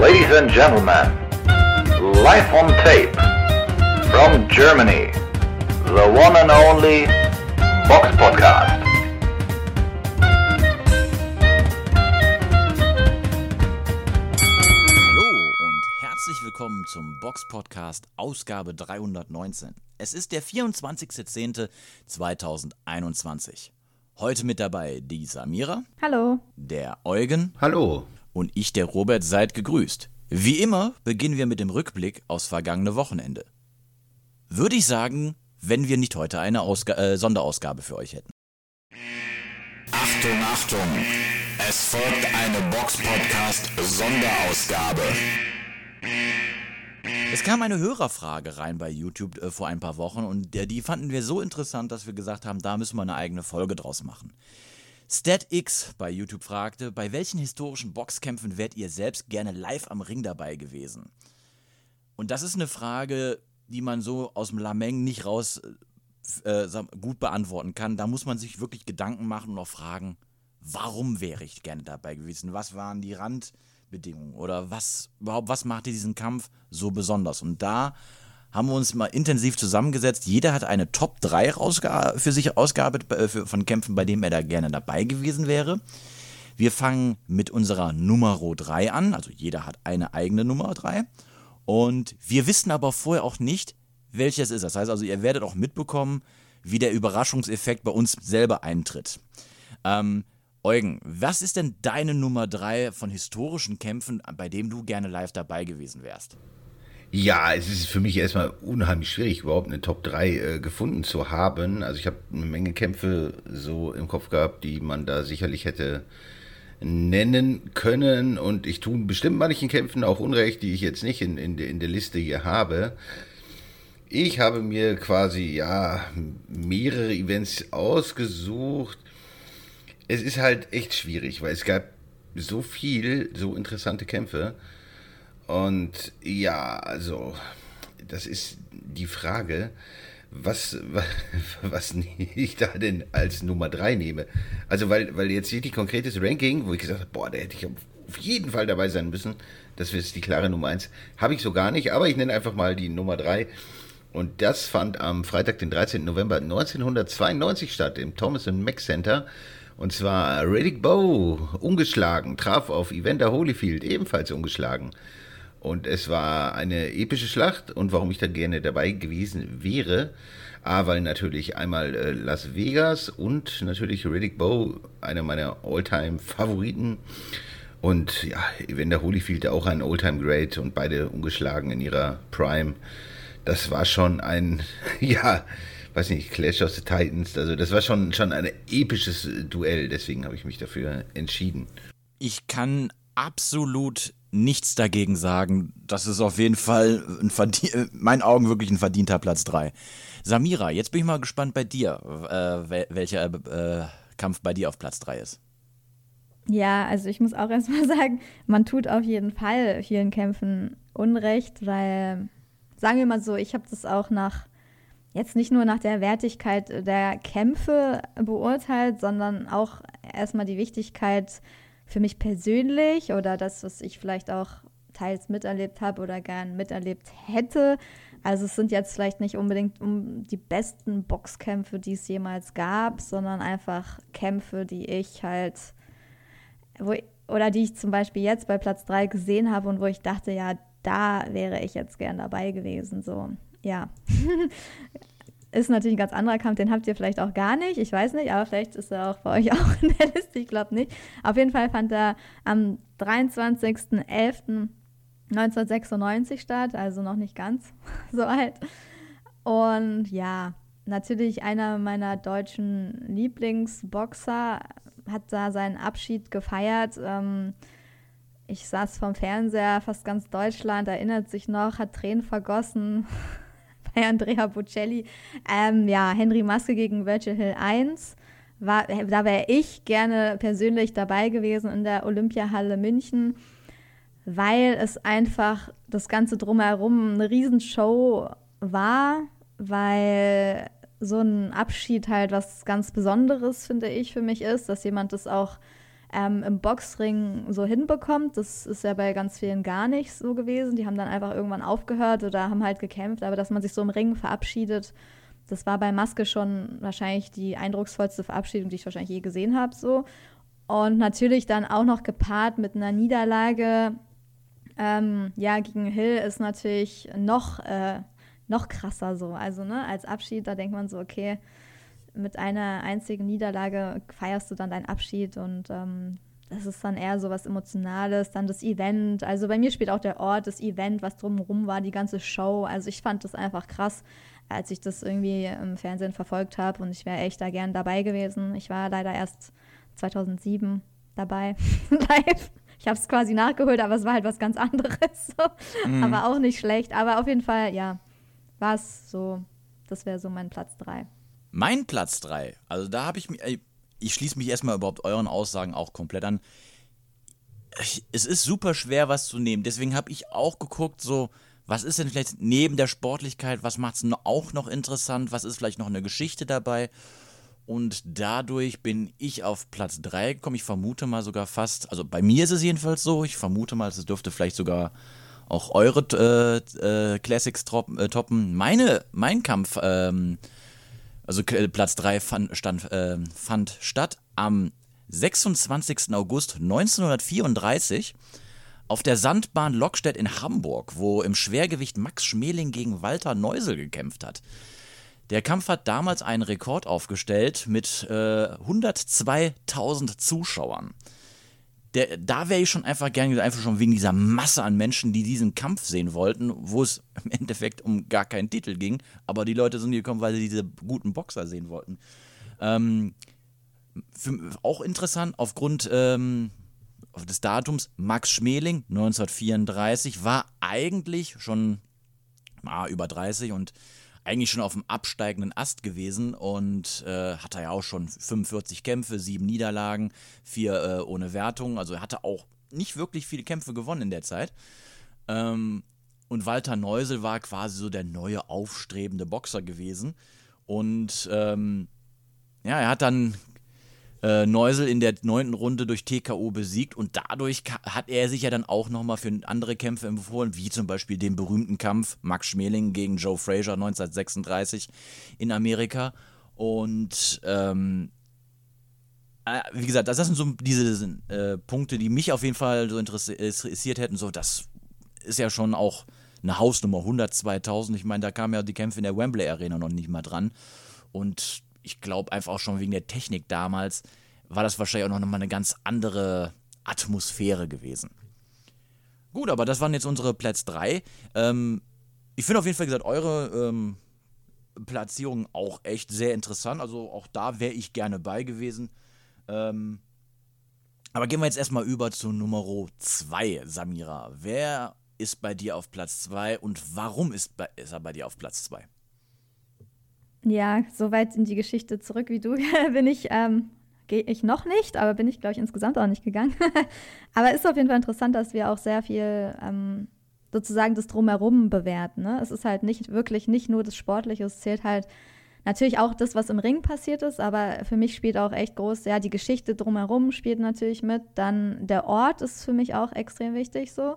Ladies and gentlemen, live on tape from Germany, the one and only Box Podcast. Hallo und herzlich willkommen zum Box Podcast Ausgabe 319. Es ist der 24.10.2021. Heute mit dabei die Samira, Hallo. der Eugen Hallo. Und ich, der Robert, seid gegrüßt. Wie immer beginnen wir mit dem Rückblick aufs vergangene Wochenende. Würde ich sagen, wenn wir nicht heute eine Ausga äh, Sonderausgabe für euch hätten. Achtung, Achtung! Es folgt eine Box-Podcast Sonderausgabe. Es kam eine Hörerfrage rein bei YouTube äh, vor ein paar Wochen und äh, die fanden wir so interessant, dass wir gesagt haben, da müssen wir eine eigene Folge draus machen. StatX bei YouTube fragte, bei welchen historischen Boxkämpfen wärt ihr selbst gerne live am Ring dabei gewesen? Und das ist eine Frage, die man so aus dem Lameng nicht raus äh, äh, gut beantworten kann. Da muss man sich wirklich Gedanken machen und auch fragen, warum wäre ich gerne dabei gewesen? Was waren die Randbedingungen? Oder was überhaupt, was machte diesen Kampf so besonders? Und da haben wir uns mal intensiv zusammengesetzt. Jeder hat eine Top 3 rausge- für sich ausgearbeitet äh, von Kämpfen, bei denen er da gerne dabei gewesen wäre. Wir fangen mit unserer Nummer 3 an. Also jeder hat eine eigene Nummer 3. Und wir wissen aber vorher auch nicht, welches ist. Das heißt also, ihr werdet auch mitbekommen, wie der Überraschungseffekt bei uns selber eintritt. Ähm, Eugen, was ist denn deine Nummer 3 von historischen Kämpfen, bei dem du gerne live dabei gewesen wärst? Ja, es ist für mich erstmal unheimlich schwierig, überhaupt eine Top 3 äh, gefunden zu haben. Also ich habe eine Menge Kämpfe so im Kopf gehabt, die man da sicherlich hätte nennen können. Und ich tue bestimmt manchen Kämpfen auch Unrecht, die ich jetzt nicht in, in, in der Liste hier habe. Ich habe mir quasi, ja, mehrere Events ausgesucht. Es ist halt echt schwierig, weil es gab so viel, so interessante Kämpfe. Und ja, also, das ist die Frage, was, was ich da denn als Nummer 3 nehme. Also, weil, weil jetzt hier die konkretes Ranking, wo ich gesagt habe, boah, da hätte ich auf jeden Fall dabei sein müssen. Das ist die klare Nummer 1. Habe ich so gar nicht, aber ich nenne einfach mal die Nummer 3. Und das fand am Freitag, den 13. November 1992 statt, im Thomas Mack Center. Und zwar Riddick Bowe, ungeschlagen, traf auf Evander Holyfield, ebenfalls ungeschlagen. Und es war eine epische Schlacht und warum ich da gerne dabei gewesen wäre, A, weil natürlich einmal äh, Las Vegas und natürlich Riddick Bowe, einer meiner All-Time-Favoriten. Und ja, Evander Holyfield auch ein All-Time Great und beide ungeschlagen in ihrer Prime. Das war schon ein, ja, weiß nicht, Clash of the Titans. Also das war schon, schon ein episches Duell, deswegen habe ich mich dafür entschieden. Ich kann absolut nichts dagegen sagen. Das ist auf jeden Fall ein verdien- äh, in meinen Augen wirklich ein verdienter Platz 3. Samira, jetzt bin ich mal gespannt bei dir, äh, wel- welcher äh, Kampf bei dir auf Platz 3 ist. Ja, also ich muss auch erstmal sagen, man tut auf jeden Fall vielen Kämpfen Unrecht, weil, sagen wir mal so, ich habe das auch nach, jetzt nicht nur nach der Wertigkeit der Kämpfe beurteilt, sondern auch erstmal die Wichtigkeit für mich persönlich oder das, was ich vielleicht auch teils miterlebt habe oder gern miterlebt hätte. Also es sind jetzt vielleicht nicht unbedingt um die besten Boxkämpfe, die es jemals gab, sondern einfach Kämpfe, die ich halt wo, oder die ich zum Beispiel jetzt bei Platz 3 gesehen habe und wo ich dachte, ja, da wäre ich jetzt gern dabei gewesen. So, ja. ist natürlich ein ganz anderer Kampf, den habt ihr vielleicht auch gar nicht. Ich weiß nicht, aber vielleicht ist er auch bei euch auch in der Liste. Ich glaube nicht. Auf jeden Fall fand er am 23.11.1996 statt, also noch nicht ganz so alt. Und ja, natürlich einer meiner deutschen Lieblingsboxer hat da seinen Abschied gefeiert. Ähm, ich saß vom Fernseher, fast ganz Deutschland erinnert sich noch, hat Tränen vergossen bei Andrea Bocelli. Ähm, ja, Henry Maske gegen Virgil Hill 1. War, da wäre ich gerne persönlich dabei gewesen in der Olympiahalle München, weil es einfach das Ganze drumherum eine Riesenshow war, weil so ein Abschied halt was ganz Besonderes, finde ich, für mich ist, dass jemand das auch ähm, im Boxring so hinbekommt. Das ist ja bei ganz vielen gar nicht so gewesen. Die haben dann einfach irgendwann aufgehört oder haben halt gekämpft, aber dass man sich so im Ring verabschiedet, das war bei Maske schon wahrscheinlich die eindrucksvollste Verabschiedung, die ich wahrscheinlich je gesehen habe. So. Und natürlich dann auch noch gepaart mit einer Niederlage. Ähm, ja, gegen Hill ist natürlich noch, äh, noch krasser so. Also, ne, als Abschied, da denkt man so, okay, mit einer einzigen Niederlage feierst du dann deinen Abschied und ähm, das ist dann eher so was Emotionales, dann das Event. Also bei mir spielt auch der Ort, das Event, was drumherum war, die ganze Show. Also ich fand das einfach krass, als ich das irgendwie im Fernsehen verfolgt habe und ich wäre echt da gern dabei gewesen. Ich war leider erst 2007 dabei, live. Ich habe es quasi nachgeholt, aber es war halt was ganz anderes. So. Mhm. Aber auch nicht schlecht. Aber auf jeden Fall, ja, war es so, das wäre so mein Platz 3. Mein Platz 3, also da habe ich mich, ich schließe mich erstmal überhaupt euren Aussagen auch komplett an. Es ist super schwer, was zu nehmen. Deswegen habe ich auch geguckt, so, was ist denn vielleicht neben der Sportlichkeit, was macht es auch noch interessant, was ist vielleicht noch eine Geschichte dabei? Und dadurch bin ich auf Platz 3 gekommen. Ich vermute mal sogar fast, also bei mir ist es jedenfalls so, ich vermute mal, es dürfte vielleicht sogar auch eure äh, äh, Classics äh, toppen. Meine, mein Kampf, ähm, also Platz 3 fand, stand, äh, fand statt am 26. August 1934 auf der Sandbahn Lockstedt in Hamburg, wo im Schwergewicht Max Schmeling gegen Walter Neusel gekämpft hat. Der Kampf hat damals einen Rekord aufgestellt mit äh, 102.000 Zuschauern. Der, da wäre ich schon einfach gerne, einfach schon wegen dieser Masse an Menschen, die diesen Kampf sehen wollten, wo es im Endeffekt um gar keinen Titel ging, aber die Leute sind gekommen, weil sie diese guten Boxer sehen wollten. Ähm, für, auch interessant, aufgrund ähm, des Datums, Max Schmeling, 1934, war eigentlich schon ah, über 30 und eigentlich schon auf dem absteigenden Ast gewesen und äh, hatte ja auch schon 45 Kämpfe, sieben Niederlagen, vier äh, ohne Wertung. Also er hatte auch nicht wirklich viele Kämpfe gewonnen in der Zeit. Ähm, und Walter Neusel war quasi so der neue aufstrebende Boxer gewesen. Und ähm, ja, er hat dann äh, Neusel in der neunten Runde durch TKO besiegt und dadurch hat er sich ja dann auch nochmal für andere Kämpfe empfohlen, wie zum Beispiel den berühmten Kampf Max Schmeling gegen Joe Frazier 1936 in Amerika. Und ähm, äh, wie gesagt, das, sind so diese äh, Punkte, die mich auf jeden Fall so interessiert hätten. So, das ist ja schon auch eine Hausnummer 102.000. Ich meine, da kamen ja die Kämpfe in der Wembley Arena noch nicht mal dran. Und ich glaube einfach auch schon wegen der Technik damals, war das wahrscheinlich auch noch mal eine ganz andere Atmosphäre gewesen. Gut, aber das waren jetzt unsere Platz 3. Ähm, ich finde auf jeden Fall gesagt, eure ähm, Platzierung auch echt sehr interessant. Also auch da wäre ich gerne bei gewesen. Ähm, aber gehen wir jetzt erstmal über zu Nummer 2, Samira. Wer ist bei dir auf Platz 2 und warum ist, bei, ist er bei dir auf Platz 2? Ja, so weit in die Geschichte zurück wie du bin ich, ähm, gehe ich noch nicht, aber bin ich, glaube ich, insgesamt auch nicht gegangen. aber ist auf jeden Fall interessant, dass wir auch sehr viel ähm, sozusagen das Drumherum bewerten. Ne? Es ist halt nicht wirklich nicht nur das Sportliche, es zählt halt natürlich auch das, was im Ring passiert ist, aber für mich spielt auch echt groß, ja, die Geschichte drumherum spielt natürlich mit. Dann der Ort ist für mich auch extrem wichtig so.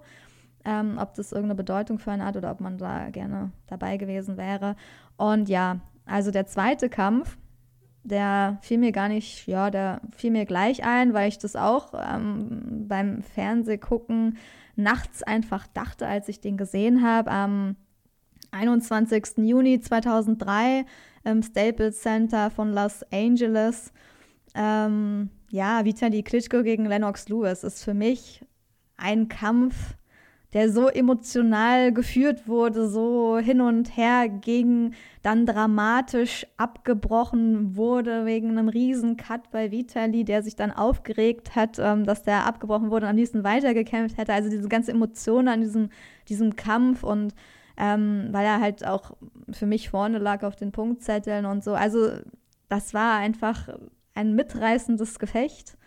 Ähm, ob das irgendeine Bedeutung für einen hat oder ob man da gerne dabei gewesen wäre. Und ja, also der zweite Kampf, der fiel mir gar nicht, ja, der fiel mir gleich ein, weil ich das auch ähm, beim Fernsehgucken nachts einfach dachte, als ich den gesehen habe. Am 21. Juni 2003 im Staples Center von Los Angeles. Ähm, ja, Vitali Klitschko gegen Lennox Lewis ist für mich ein Kampf, der so emotional geführt wurde, so hin und her ging, dann dramatisch abgebrochen wurde wegen einem riesen Cut bei Vitali, der sich dann aufgeregt hat, ähm, dass der abgebrochen wurde und am liebsten weitergekämpft hätte. Also diese ganze Emotion an diesem, diesem Kampf und ähm, weil er halt auch für mich vorne lag auf den Punktzetteln und so. Also das war einfach ein mitreißendes Gefecht.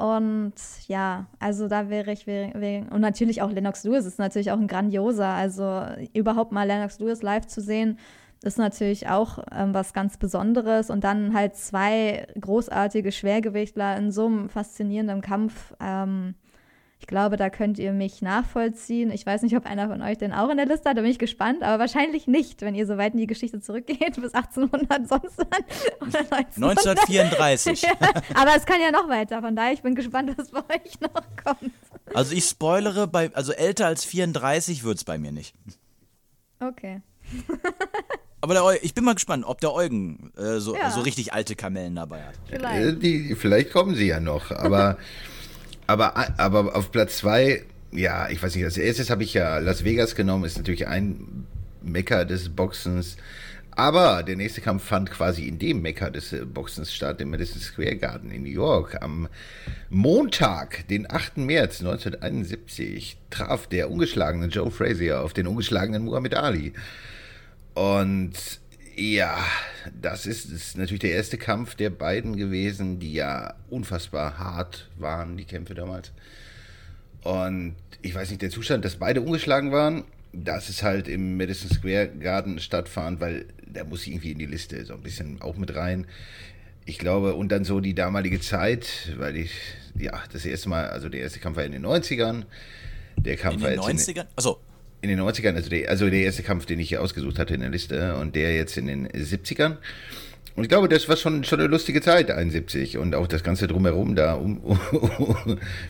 Und ja, also da wäre ich, wäre, und natürlich auch Lennox Lewis ist natürlich auch ein grandioser, also überhaupt mal Lennox Lewis live zu sehen, ist natürlich auch ähm, was ganz Besonderes. Und dann halt zwei großartige Schwergewichtler in so einem faszinierenden Kampf. Ähm, ich glaube, da könnt ihr mich nachvollziehen. Ich weiß nicht, ob einer von euch den auch in der Liste hat, da bin ich gespannt, aber wahrscheinlich nicht, wenn ihr so weit in die Geschichte zurückgeht, bis 1800 sonst wann. Oder 1934. ja, aber es kann ja noch weiter, von daher ich bin gespannt, was bei euch noch kommt. Also ich spoilere, bei, also älter als 34 wird es bei mir nicht. Okay. Aber der, ich bin mal gespannt, ob der Eugen äh, so, Ja. so richtig alte Kamellen dabei hat. Äh, Vielleicht. Die, vielleicht kommen sie ja noch, aber, aber, aber auf Platz zwei, ja, ich weiß nicht, als erstes habe ich ja Las Vegas genommen, ist natürlich ein Mecker des Boxens. Aber der nächste Kampf fand quasi in dem Mecker des äh, Boxens statt, im Madison Square Garden in New York. Am Montag, den 8. März 1971, traf der ungeschlagene Joe Frazier auf den ungeschlagenen Muhammad Ali. Und ja, das ist, ist natürlich der erste Kampf der beiden gewesen, die ja unfassbar hart waren, die Kämpfe damals. Und ich weiß nicht, der Zustand, dass beide ungeschlagen waren, das ist halt im Madison Square Garden stattfand, weil da muss ich irgendwie in die Liste so ein bisschen auch mit rein. Ich glaube, und dann so die damalige Zeit, weil ich, ja, das erste Mal, also der erste Kampf war in den 90ern. Der Kampf In war den jetzt in 90ern? Achso, in den 90ern, also der, also der erste Kampf, den ich hier ausgesucht hatte in der Liste und der jetzt in den 70ern. Und ich glaube, das war schon, schon eine lustige Zeit, 71. Und auch das Ganze drumherum da um,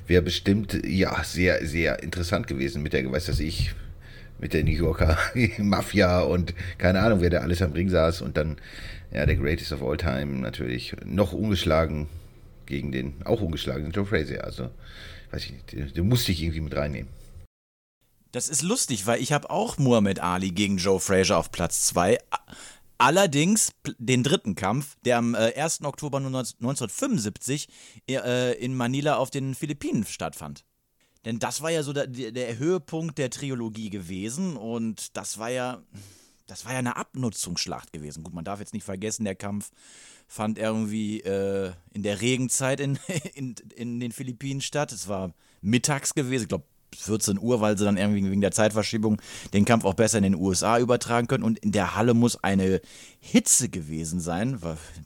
wäre bestimmt, ja, sehr, sehr interessant gewesen mit der, weiß das ich, mit der New Yorker Mafia und keine Ahnung, wer da alles am Ring saß. Und dann, ja, der Greatest of All Time natürlich noch ungeschlagen gegen den, auch ungeschlagenen Joe Frazier. Also, weiß ich nicht, den musste ich irgendwie mit reinnehmen. Das ist lustig, weil ich habe auch Muhammad Ali gegen Joe Frazier auf Platz 2. Allerdings den dritten Kampf, der am äh, 1. Oktober 1975 äh, in Manila auf den Philippinen stattfand. Denn das war ja so der, der Höhepunkt der Trilogie gewesen und das war ja, das war ja eine Abnutzungsschlacht gewesen. Gut, man darf jetzt nicht vergessen, der Kampf fand irgendwie äh, in der Regenzeit in, in, in den Philippinen statt. Es war mittags gewesen, ich glaube 14 Uhr, weil sie dann irgendwie wegen der Zeitverschiebung den Kampf auch besser in den USA übertragen können. Und in der Halle muss eine Hitze gewesen sein.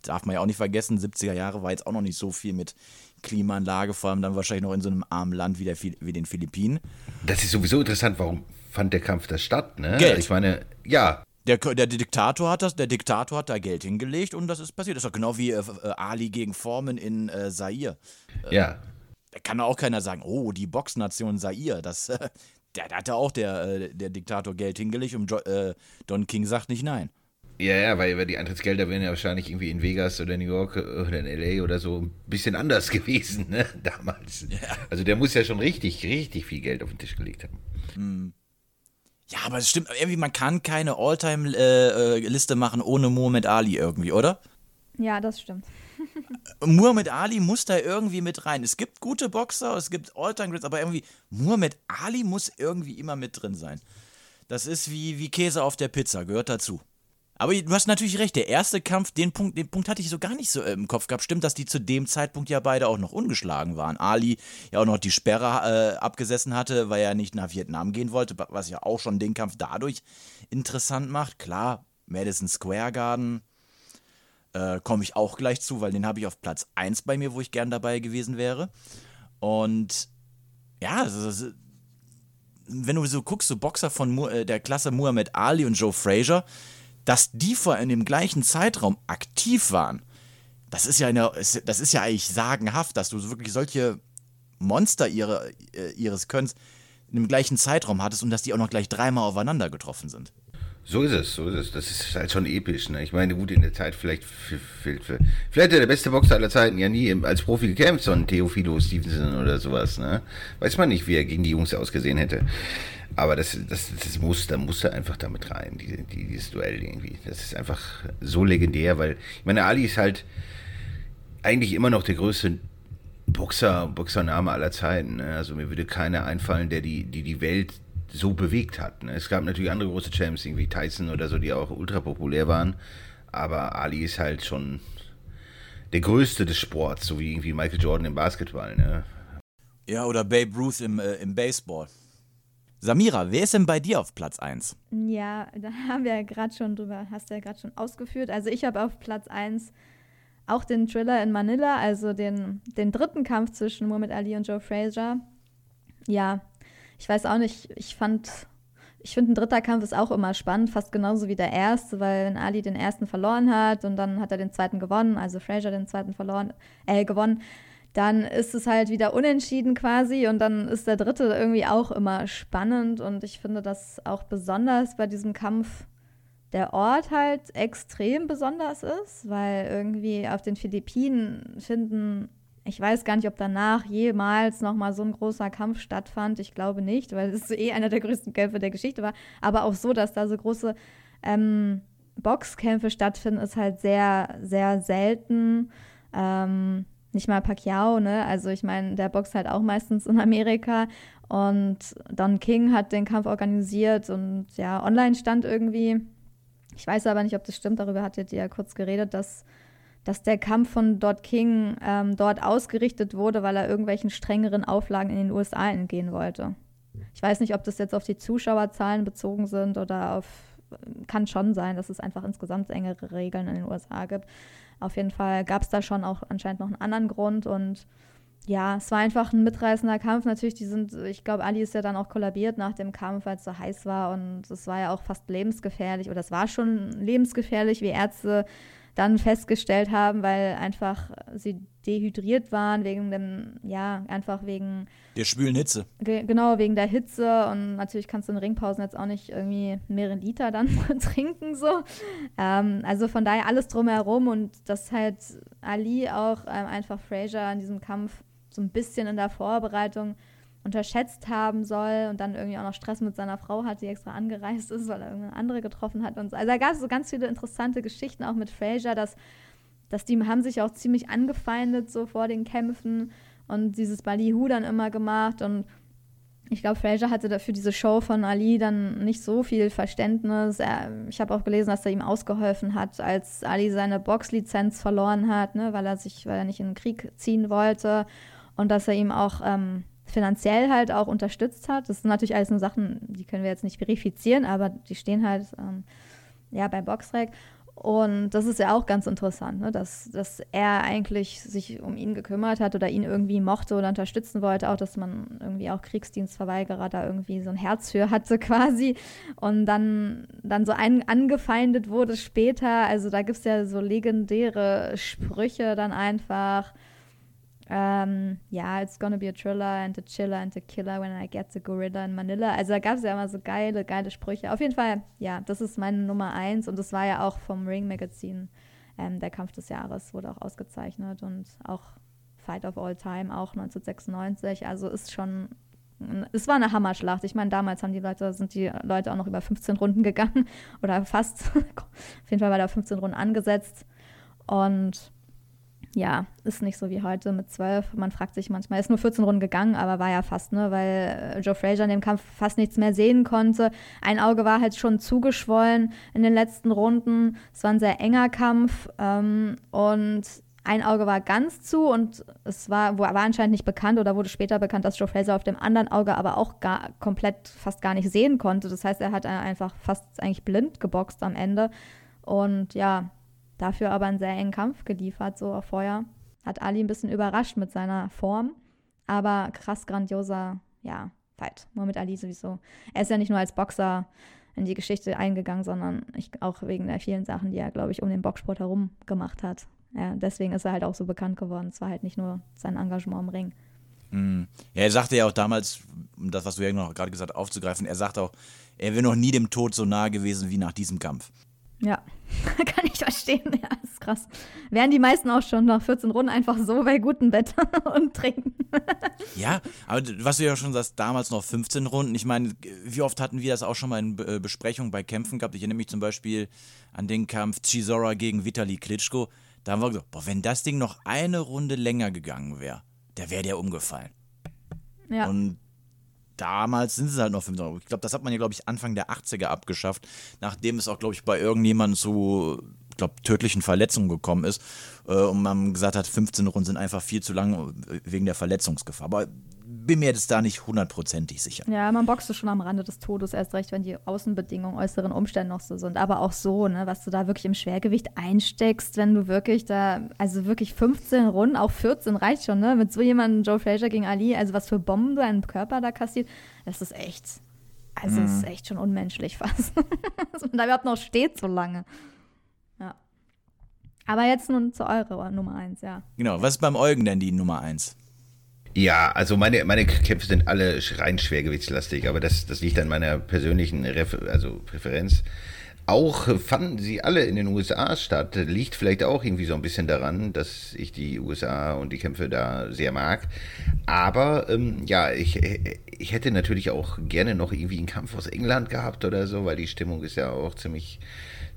Darf man ja auch nicht vergessen, 70er Jahre war jetzt auch noch nicht so viel mit Klimaanlage, vor allem dann wahrscheinlich noch in so einem armen Land wie, der, wie den Philippinen. Das ist sowieso interessant, warum fand der Kampf da statt, ne? Geld. Ich meine, ja, Der, der Diktator hat das, der Diktator hat da Geld hingelegt und das ist passiert. Das ist doch genau wie äh, Ali gegen Foreman in äh, Zaire. ja. Da kann auch keiner sagen, oh, die Boxnation Zaire, das, äh, da, da hat ja auch der, äh, der Diktator Geld hingelegt und jo äh, Don King sagt nicht nein. Ja, ja, weil, weil die Eintrittsgelder wären ja wahrscheinlich irgendwie in Vegas oder New York oder in LA oder so ein bisschen anders gewesen, ne? Damals. Also der muss ja schon richtig, richtig viel Geld auf den Tisch gelegt haben. Ja, aber es stimmt, irgendwie, man kann keine All-Time-Liste machen ohne Muhammad Ali irgendwie, oder? Ja, das stimmt. Muhammad Ali muss da irgendwie mit rein. Es gibt gute Boxer, es gibt All-Time-Grids, aber irgendwie, Muhammad Ali muss irgendwie immer mit drin sein. Das ist wie, wie Käse auf der Pizza, gehört dazu. Aber du hast natürlich recht, der erste Kampf, den Punkt, den Punkt hatte ich so gar nicht so äh, im Kopf gehabt. Stimmt, dass die zu dem Zeitpunkt ja beide auch noch ungeschlagen waren. Ali ja auch noch die Sperre äh, abgesessen hatte, weil er nicht nach Vietnam gehen wollte, was ja auch schon den Kampf dadurch interessant macht. Klar, Madison Square Garden äh, komme ich auch gleich zu, weil den habe ich auf Platz 1 bei mir, wo ich gern dabei gewesen wäre. Und ja, ist, wenn du so guckst, so Boxer von äh, der Klasse Muhammad Ali und Joe Frazier, dass die vor in dem gleichen Zeitraum aktiv waren, das ist ja eine, das ist ja eigentlich sagenhaft, dass du wirklich solche Monster ihre, äh, ihres Könns in dem gleichen Zeitraum hattest und dass die auch noch gleich dreimal aufeinander getroffen sind. So ist es, so ist es. Das ist halt schon episch, ne? Ich meine, gut, in der Zeit vielleicht, vielleicht hat der beste Boxer aller Zeiten ja nie als Profi gekämpft, so ein Theophilo Stevenson oder sowas, ne? Weiß man nicht, wie er gegen die Jungs ausgesehen hätte. Aber das, das, das muss, da muss er einfach damit rein, die, die, dieses Duell irgendwie. Das ist einfach so legendär, weil, ich meine, Ali ist halt eigentlich immer noch der größte Boxer, Boxername aller Zeiten. Ne? Also mir würde keiner einfallen, der die, die, die Welt so bewegt hat. Ne? Es gab natürlich andere große Champs, irgendwie Tyson oder so, die auch ultra populär waren. Aber Ali ist halt schon der Größte des Sports, so wie irgendwie Michael Jordan im Basketball. Ne? Ja, oder Babe Ruth im, äh, im Baseball. Samira, wer ist denn bei dir auf Platz 1? Ja, da haben wir ja gerade schon drüber, hast du ja gerade schon ausgeführt. Also ich habe auf Platz 1 auch den Thriller in Manila, also den, den dritten Kampf zwischen Muhammad Ali und Joe Frazier. Ja, ich weiß auch nicht, ich fand, ich finde, ein dritter Kampf ist auch immer spannend, fast genauso wie der erste, weil wenn Ali den ersten verloren hat und dann hat er den zweiten gewonnen, also Frazier den zweiten verloren, äh, gewonnen, dann ist es halt wieder unentschieden quasi und dann ist der dritte irgendwie auch immer spannend und ich finde das auch besonders bei diesem Kampf der Ort halt extrem besonders ist, weil irgendwie auf den Philippinen finden, ich weiß gar nicht, ob danach jemals nochmal so ein großer Kampf stattfand. Ich glaube nicht, weil es eh einer der größten Kämpfe der Geschichte war. Aber auch so, dass da so große ähm, Boxkämpfe stattfinden, ist halt sehr, sehr selten. Ähm, nicht mal Pacquiao, ne? Also ich meine, der boxt halt auch meistens in Amerika und Don King hat den Kampf organisiert und ja, online stand irgendwie. Ich weiß aber nicht, ob das stimmt, darüber hattet ihr ja kurz geredet, dass, dass der Kampf von Don King ähm, dort ausgerichtet wurde, weil er irgendwelchen strengeren Auflagen in den USA entgehen wollte. Ich weiß nicht, ob das jetzt auf die Zuschauerzahlen bezogen sind oder auf, kann schon sein, dass es einfach insgesamt engere Regeln in den USA gibt. Auf jeden Fall gab es da schon auch anscheinend noch einen anderen Grund und ja, es war einfach ein mitreißender Kampf. Natürlich, die sind, ich glaube, Ali ist ja dann auch kollabiert nach dem Kampf, weil es so heiß war und es war ja auch fast lebensgefährlich oder es war schon lebensgefährlich, wie Ärzte dann festgestellt haben, weil einfach sie dehydriert waren wegen dem, ja, einfach wegen der schwülen Hitze. genau, wegen der Hitze und natürlich kannst du in Ringpausen jetzt auch nicht irgendwie mehrere Liter dann trinken so. Ähm, also von daher alles drumherum und dass halt Ali auch ähm, einfach Fraser in diesem Kampf so ein bisschen in der Vorbereitung unterschätzt haben soll und dann irgendwie auch noch Stress mit seiner Frau hat, die extra angereist ist, weil er irgendeine andere getroffen hat und so. Also da gab es so ganz viele interessante Geschichten auch mit Fraser, dass, dass die haben sich auch ziemlich angefeindet so vor den Kämpfen und dieses Ballyhoo dann immer gemacht und ich glaube, Fraser hatte dafür diese Show von Ali dann nicht so viel Verständnis. Er, ich habe auch gelesen, dass er ihm ausgeholfen hat, als Ali seine Boxlizenz verloren hat, ne, weil er sich, weil er nicht in den Krieg ziehen wollte und dass er ihm auch ähm, finanziell halt auch unterstützt hat. Das sind natürlich alles nur Sachen, die können wir jetzt nicht verifizieren, aber die stehen halt ähm, ja bei Boxrec. Und das ist ja auch ganz interessant, ne? dass, dass er eigentlich sich um ihn gekümmert hat oder ihn irgendwie mochte oder unterstützen wollte, auch dass man irgendwie auch Kriegsdienstverweigerer da irgendwie so ein Herz für hatte quasi und dann, dann so ein, angefeindet wurde später. Also da gibt es ja so legendäre Sprüche dann einfach ähm, ja, it's gonna be a thriller and a chiller and a killer when I get the gorilla in Manila. Also da gab es ja immer so geile, geile Sprüche. Auf jeden Fall, ja, das ist meine Nummer eins und das war ja auch vom Ring Magazin ähm, der Kampf des Jahres, wurde auch ausgezeichnet und auch Fight of All Time, auch 1996. Also ist schon, es war eine Hammerschlacht. Ich meine, damals haben die Leute, sind die Leute auch noch über 15 Runden gegangen oder fast. Auf jeden Fall war da 15 Runden angesetzt und ja, ist nicht so wie heute mit zwölf. Man fragt sich manchmal, ist nur 14 Runden gegangen, aber war ja fast, ne, weil äh, Joe Frazier in dem Kampf fast nichts mehr sehen konnte. Ein Auge war halt schon zugeschwollen in den letzten Runden. Es war ein sehr enger Kampf ähm, und ein Auge war ganz zu und es war, war anscheinend nicht bekannt oder wurde später bekannt, dass Joe Fraser auf dem anderen Auge aber auch gar, komplett fast gar nicht sehen konnte. Das heißt, er hat einfach fast eigentlich blind geboxt am Ende. Und ja, Dafür aber einen sehr engen Kampf geliefert, so auch vorher. Hat Ali ein bisschen überrascht mit seiner Form, aber krass grandioser, ja, Fight. Mit Ali sowieso. Er ist ja nicht nur als Boxer in die Geschichte eingegangen, sondern ich, auch wegen der vielen Sachen, die er, glaube ich, um den Boxsport herum gemacht hat. Ja, deswegen ist er halt auch so bekannt geworden. Es war halt nicht nur sein Engagement im Ring. Mm. Ja, er sagte ja auch damals, um das, was du ja gerade gesagt hast, aufzugreifen, er sagt auch, er wäre noch nie dem Tod so nahe gewesen wie nach diesem Kampf. Ja, kann ich verstehen. Ja, ist krass. Wären die meisten auch schon nach 14 Runden einfach so bei gutem Wetter und trinken. ja, aber was du ja schon sagst, damals noch 15 Runden. Ich meine, wie oft hatten wir das auch schon mal in äh, Besprechungen bei Kämpfen gehabt? Ich erinnere mich zum Beispiel an den Kampf Chisora gegen Vitali Klitschko. Da haben wir gesagt, boah, wenn das Ding noch eine Runde länger gegangen wäre, der wäre der umgefallen. Ja. Und damals sind es halt noch 5 Euro. Ich glaube, das hat man ja, glaube ich, Anfang der 80er abgeschafft, nachdem es auch, glaube ich, bei irgendjemandem zu glaube, tödlichen Verletzungen gekommen ist äh, und man gesagt hat, 15 Runden sind einfach viel zu lang äh, wegen der Verletzungsgefahr. Aber bin mir jetzt da nicht hundertprozentig sicher. Ja, man boxt schon am Rande des Todes, erst recht, wenn die Außenbedingungen, äußeren Umstände noch so sind. Aber auch so, ne, was du da wirklich im Schwergewicht einsteckst, wenn du wirklich da, also wirklich 15 Runden, auch 14 reicht schon, ne? Mit so jemandem, Joe Frazier gegen Ali, also was für Bomben du einen Körper da kassiert, das ist echt, also mhm. ist echt schon unmenschlich fast. Dass man da überhaupt noch steht so lange. Ja. Aber jetzt nun zu eurer Nummer 1, ja. Genau, was ist beim Eugen denn die Nummer 1? Ja, also meine, meine Kämpfe sind alle rein schwergewichtslastig, aber das, das liegt an meiner persönlichen Refer also Präferenz. Auch fanden sie alle in den USA statt. Liegt vielleicht auch irgendwie so ein bisschen daran, dass ich die USA und die Kämpfe da sehr mag. Aber ähm, ja, ich, ich hätte natürlich auch gerne noch irgendwie einen Kampf aus England gehabt oder so, weil die Stimmung ist ja auch ziemlich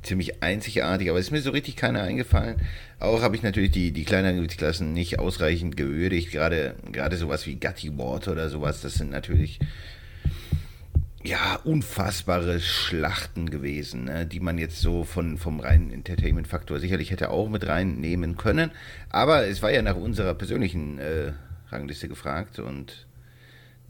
ziemlich einzigartig, aber es ist mir so richtig keiner eingefallen. Auch habe ich natürlich die, die kleineren Gewichtsklassen nicht ausreichend gewürdigt, gerade, gerade sowas wie Gutty Ward oder sowas, das sind natürlich ja, unfassbare Schlachten gewesen, ne, die man jetzt so von, vom reinen Entertainment-Faktor sicherlich hätte auch mit reinnehmen können. Aber es war ja nach unserer persönlichen äh, Rangliste gefragt und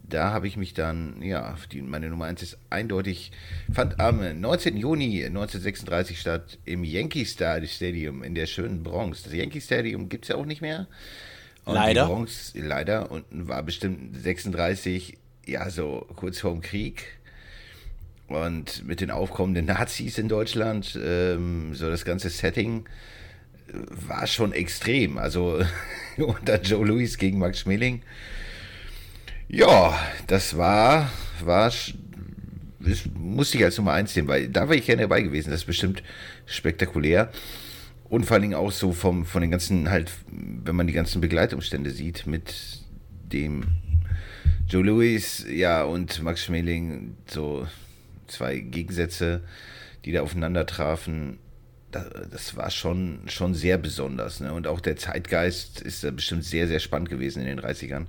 da habe ich mich dann, ja, die, meine Nummer 1 ist eindeutig, fand am 19. Juni 1936 statt im Yankee Stadium in der schönen Bronx. Das Yankee Stadium gibt es ja auch nicht mehr. Und leider. Die Bronx, leider, und war bestimmt 36, ja, so kurz vorm Krieg. Und mit den aufkommenden Nazis in Deutschland, ähm, so das ganze Setting äh, war schon extrem. Also unter Joe Louis gegen Max Schmeling ja, das war, war, das musste ich als Nummer eins sehen, weil da wäre ich gerne dabei gewesen. Das ist bestimmt spektakulär. Und vor allen Dingen auch so vom, von den ganzen, halt, wenn man die ganzen Begleitumstände sieht, mit dem Joe Louis, ja, und Max Schmeling, so zwei Gegensätze, die da aufeinander trafen. Das war schon, schon sehr besonders. Ne? Und auch der Zeitgeist ist da bestimmt sehr, sehr spannend gewesen in den 30ern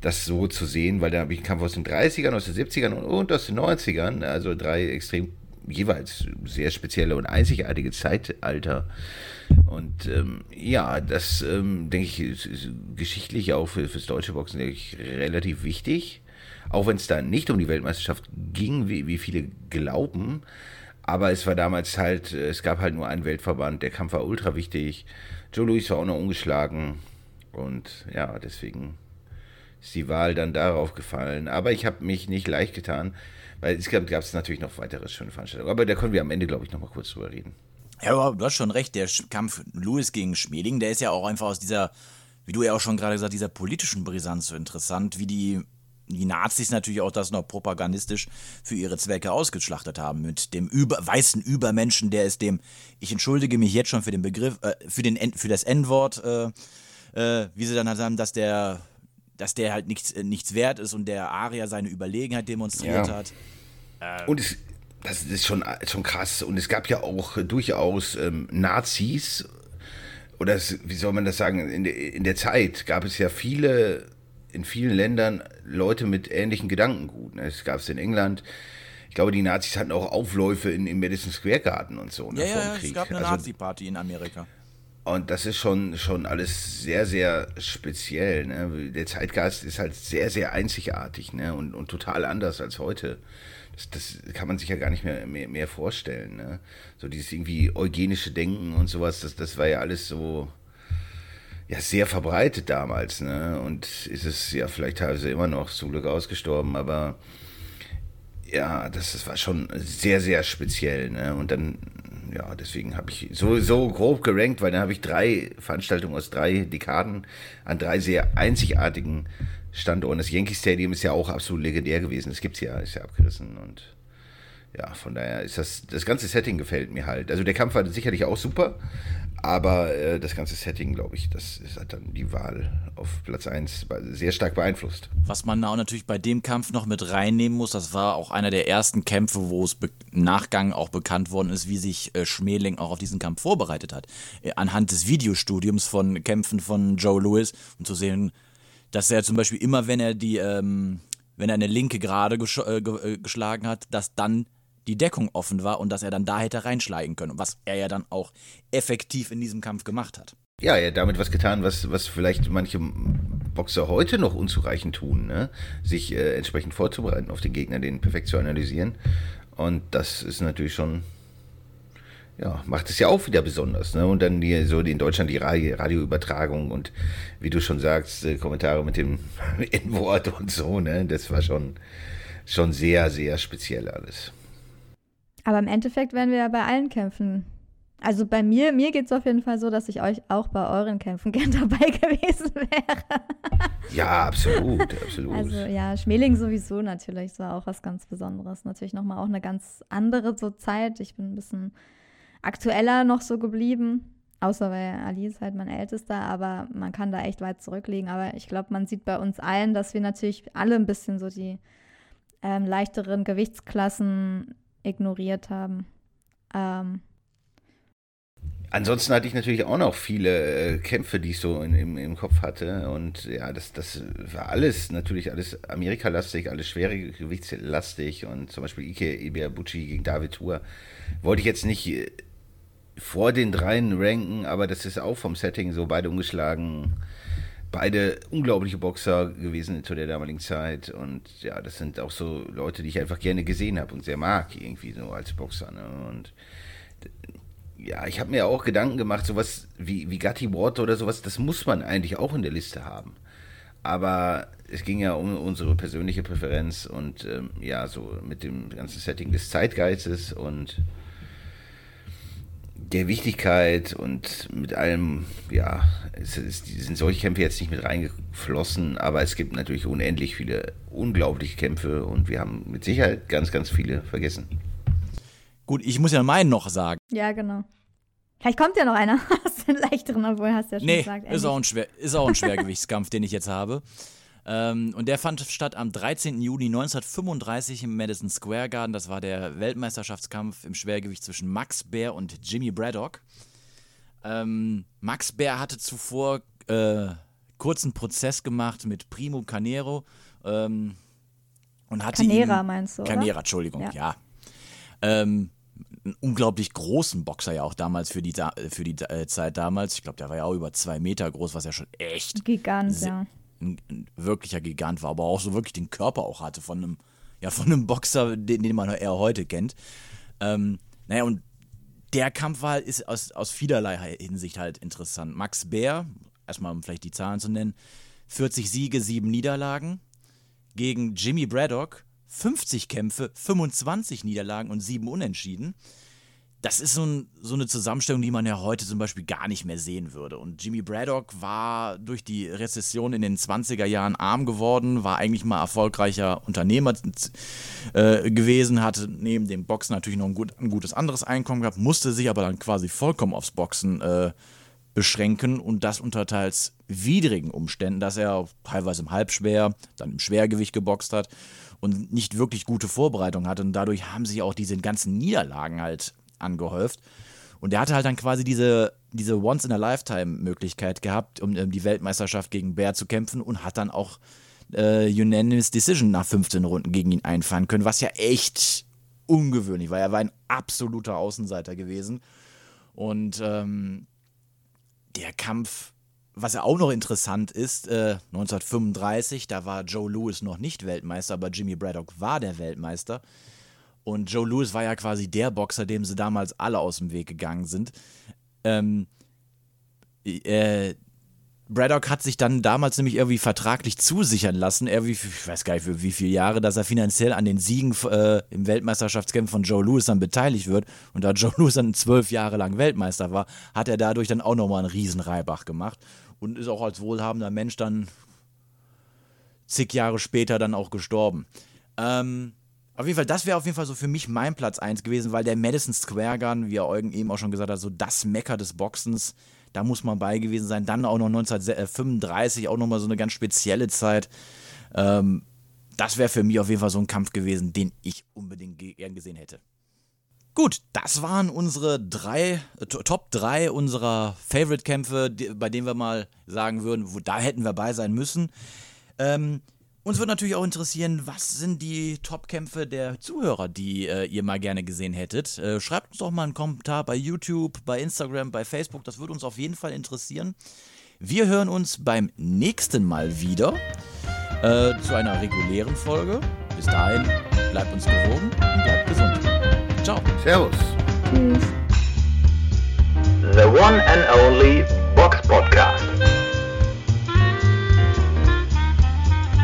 das so zu sehen, weil da habe ich einen Kampf aus den 30ern, aus den 70ern und, und aus den 90ern, also drei extrem jeweils sehr spezielle und einzigartige Zeitalter. Und ähm, ja, das ähm, denke ich, ist, ist geschichtlich auch für, fürs deutsche Boxen denke ich, relativ wichtig. Auch wenn es da nicht um die Weltmeisterschaft ging, wie, wie viele glauben. Aber es war damals halt, es gab halt nur einen Weltverband, der Kampf war ultra wichtig. Joe Louis war auch noch ungeschlagen. Und ja, deswegen ist die Wahl dann darauf gefallen. Aber ich habe mich nicht leicht getan, weil es gab es natürlich noch weitere schöne Veranstaltungen. Aber da können wir am Ende, glaube ich, noch mal kurz drüber reden. Ja, du hast schon recht. Der Kampf Louis gegen Schmeling, der ist ja auch einfach aus dieser, wie du ja auch schon gerade gesagt, dieser politischen Brisanz so interessant, wie die die Nazis natürlich auch das noch propagandistisch für ihre Zwecke ausgeschlachtet haben mit dem über, weißen Übermenschen, der ist dem, ich entschuldige mich jetzt schon für den Begriff, äh, für, den, für das N-Wort, äh, äh, wie sie dann halt sagen, dass der dass der halt nichts, äh, nichts wert ist und der Aria seine Überlegenheit demonstriert ja. hat. Ähm. Und es, das ist schon, schon krass. Und es gab ja auch durchaus ähm, Nazis, oder es, wie soll man das sagen, in, de, in der Zeit gab es ja viele, in vielen Ländern Leute mit ähnlichen Gedankengut. Es gab es in England. Ich glaube, die Nazis hatten auch Aufläufe in, im Madison Square Garden und so. Ne, ja, ja, es gab eine also, Nazi-Party in Amerika. Und das ist schon, schon alles sehr, sehr speziell. Ne? Der Zeitgeist ist halt sehr, sehr einzigartig ne? und, und total anders als heute. Das, das kann man sich ja gar nicht mehr, mehr, mehr vorstellen. Ne? So dieses irgendwie eugenische Denken und sowas, das, das war ja alles so ja, sehr verbreitet damals. Ne? Und ist es ja vielleicht teilweise immer noch zum Glück ausgestorben, aber ja, das, das war schon sehr, sehr speziell. Ne? Und dann ja, deswegen habe ich so, so grob gerankt, weil dann habe ich drei Veranstaltungen aus drei Dekaden an drei sehr einzigartigen Standorten. Das Yankee Stadium ist ja auch absolut legendär gewesen. Das gibt es ja, ist ja abgerissen und ja, von daher ist das, das ganze Setting gefällt mir halt. Also der Kampf war sicherlich auch super, aber äh, das ganze Setting, glaube ich, das, das hat dann die Wahl auf Platz 1 sehr stark beeinflusst. Was man auch natürlich bei dem Kampf noch mit reinnehmen muss, das war auch einer der ersten Kämpfe, wo es im Nachgang auch bekannt worden ist, wie sich äh, Schmeling auch auf diesen Kampf vorbereitet hat. Äh, anhand des Videostudiums von Kämpfen von Joe Lewis, um zu sehen, dass er zum Beispiel immer, wenn er die, ähm, wenn er eine linke gerade gesch äh, äh geschlagen hat, dass dann die Deckung offen war und dass er dann da hätte reinschlagen können, was er ja dann auch effektiv in diesem Kampf gemacht hat. Ja, er hat damit was getan, was, was vielleicht manche Boxer heute noch unzureichend tun, ne? sich äh, entsprechend vorzubereiten auf den Gegner, den perfekt zu analysieren. Und das ist natürlich schon, ja, macht es ja auch wieder besonders. Ne? Und dann hier so in Deutschland die Radio Radioübertragung und wie du schon sagst, äh, Kommentare mit dem N-Wort und so, ne? Das war schon, schon sehr, sehr speziell alles. Aber im Endeffekt werden wir ja bei allen Kämpfen also bei mir, mir geht es auf jeden Fall so, dass ich euch auch bei euren Kämpfen gern dabei gewesen wäre. Ja, absolut, absolut. Also ja, Schmeling sowieso natürlich, das war auch was ganz Besonderes. Natürlich nochmal auch eine ganz andere so Zeit. Ich bin ein bisschen aktueller noch so geblieben. Außer weil Ali ist halt mein Ältester, aber man kann da echt weit zurücklegen. Aber ich glaube, man sieht bei uns allen, dass wir natürlich alle ein bisschen so die ähm, leichteren Gewichtsklassen ignoriert haben. Ähm, Ansonsten hatte ich natürlich auch noch viele äh, Kämpfe, die ich so in, im, im Kopf hatte. Und ja, das, das war alles, natürlich alles Amerikalastig, alles schwere Gewichtslastig. Und zum Beispiel Ike Ibeabuchi gegen David Tour wollte ich jetzt nicht äh, vor den dreien ranken, aber das ist auch vom Setting so beide umgeschlagen. Beide unglaubliche Boxer gewesen zu der damaligen Zeit. Und ja, das sind auch so Leute, die ich einfach gerne gesehen habe und sehr mag, irgendwie so als Boxer. Ne? Und ja, ich habe mir auch Gedanken gemacht, sowas wie, wie Gatti Ward oder sowas, das muss man eigentlich auch in der Liste haben. Aber es ging ja um unsere persönliche Präferenz und ähm, ja, so mit dem ganzen Setting des Zeitgeistes und der Wichtigkeit und mit allem, ja, es, es, sind solche Kämpfe jetzt nicht mit reingeflossen, aber es gibt natürlich unendlich viele unglaubliche Kämpfe und wir haben mit Sicherheit ganz, ganz viele vergessen. Gut, ich muss ja meinen noch sagen. Ja, genau. Vielleicht kommt ja noch einer aus den leichteren, obwohl hast du ja schon nee, gesagt. Ist auch, ein Schwer, ist auch ein Schwergewichtskampf, den ich jetzt habe. Ähm, und der fand statt am 13. Juni 1935 im Madison Square Garden. Das war der Weltmeisterschaftskampf im Schwergewicht zwischen Max Bär und Jimmy Braddock. Ähm, Max Bär hatte zuvor äh, kurzen Prozess gemacht mit Primo Canero. Ähm, und hatte Canera ihn, meinst du? Canera, oder? Entschuldigung, ja. Ja. Ähm, einen unglaublich großen Boxer ja auch damals für die, für die äh, Zeit damals. Ich glaube, der war ja auch über zwei Meter groß, was ja schon echt Gigant, ja. Ein, ein, wirklicher Gigant war, aber auch so wirklich den Körper auch hatte von einem, ja, von einem Boxer, den, den man eher heute kennt. Ähm, naja, und der Kampf war, ist aus, aus vielerlei Hinsicht halt interessant. Max Bär, erstmal um vielleicht die Zahlen zu nennen, 40 Siege, 7 Niederlagen. Gegen Jimmy Braddock, 50 Kämpfe, 25 Niederlagen und 7 Unentschieden. Das ist so, ein, so, eine Zusammenstellung, die man ja heute zum Beispiel gar nicht mehr sehen würde. Und Jimmy Braddock war durch die Rezession in den 20er Jahren arm geworden, war eigentlich mal erfolgreicher Unternehmer äh, gewesen, hatte neben dem Boxen natürlich noch ein, gut, ein, gutes anderes Einkommen gehabt, musste sich aber dann quasi vollkommen aufs Boxen äh, beschränken und das unter teils widrigen Umständen, dass er teilweise im Halbschwer, dann im Schwergewicht geboxt hat und nicht wirklich gute Vorbereitung hatte. Und dadurch haben sich auch diese ganzen Niederlagen halt angehäuft. Und er hatte halt dann quasi diese, diese Once-in-a-Lifetime-Möglichkeit gehabt, um, um, die Weltmeisterschaft gegen Bär zu kämpfen und hat dann auch äh, Unanimous Decision nach 15 Runden gegen ihn einfahren können, was ja echt ungewöhnlich war. Er war ein absoluter Außenseiter gewesen. Und ähm, der Kampf was ja auch noch interessant ist, äh, 1935, da war Joe Lewis noch nicht Weltmeister, aber Jimmy Braddock war der Weltmeister. Und Joe Lewis war ja quasi der Boxer, dem sie damals alle aus dem Weg gegangen sind. Ähm, äh, Braddock hat sich dann damals nämlich irgendwie vertraglich zusichern lassen, irgendwie, ich weiß gar nicht für wie viele Jahre, dass er finanziell an den Siegen äh, im Weltmeisterschaftskampf von Joe Lewis dann beteiligt wird. Und da Joe Lewis dann zwölf Jahre lang Weltmeister war, hat er dadurch dann auch nochmal einen riesen Reibach gemacht und ist auch als wohlhabender Mensch dann zig Jahre später dann auch gestorben. Ähm, auf jeden Fall, das wäre auf jeden Fall so für mich mein Platz 1 gewesen, weil der Madison Square Garden, wie er Eugen eben auch schon gesagt hat, so das Mecker des Boxens, da muss man bei gewesen sein. Dann auch noch 1935, auch nochmal so eine ganz spezielle Zeit. Ähm, das wäre für mich auf jeden Fall so ein Kampf gewesen, den ich unbedingt gern gesehen hätte. Gut, das waren unsere drei, äh, Top 3 unserer Favorite-Kämpfe, bei denen wir mal sagen würden, wo, da hätten wir bei sein müssen. Ähm, Uns würde natürlich auch interessieren, was sind die Top-Kämpfe der Zuhörer, die äh, ihr mal gerne gesehen hättet. Äh, schreibt uns doch mal einen Kommentar bei YouTube, bei Instagram, bei Facebook. Das würde uns auf jeden Fall interessieren. Wir hören uns beim nächsten Mal wieder äh, zu einer regulären Folge. Bis dahin, bleibt uns gewogen und bleibt gesund. Ciao. Servus. Tschüss. The one and only Box Podcast.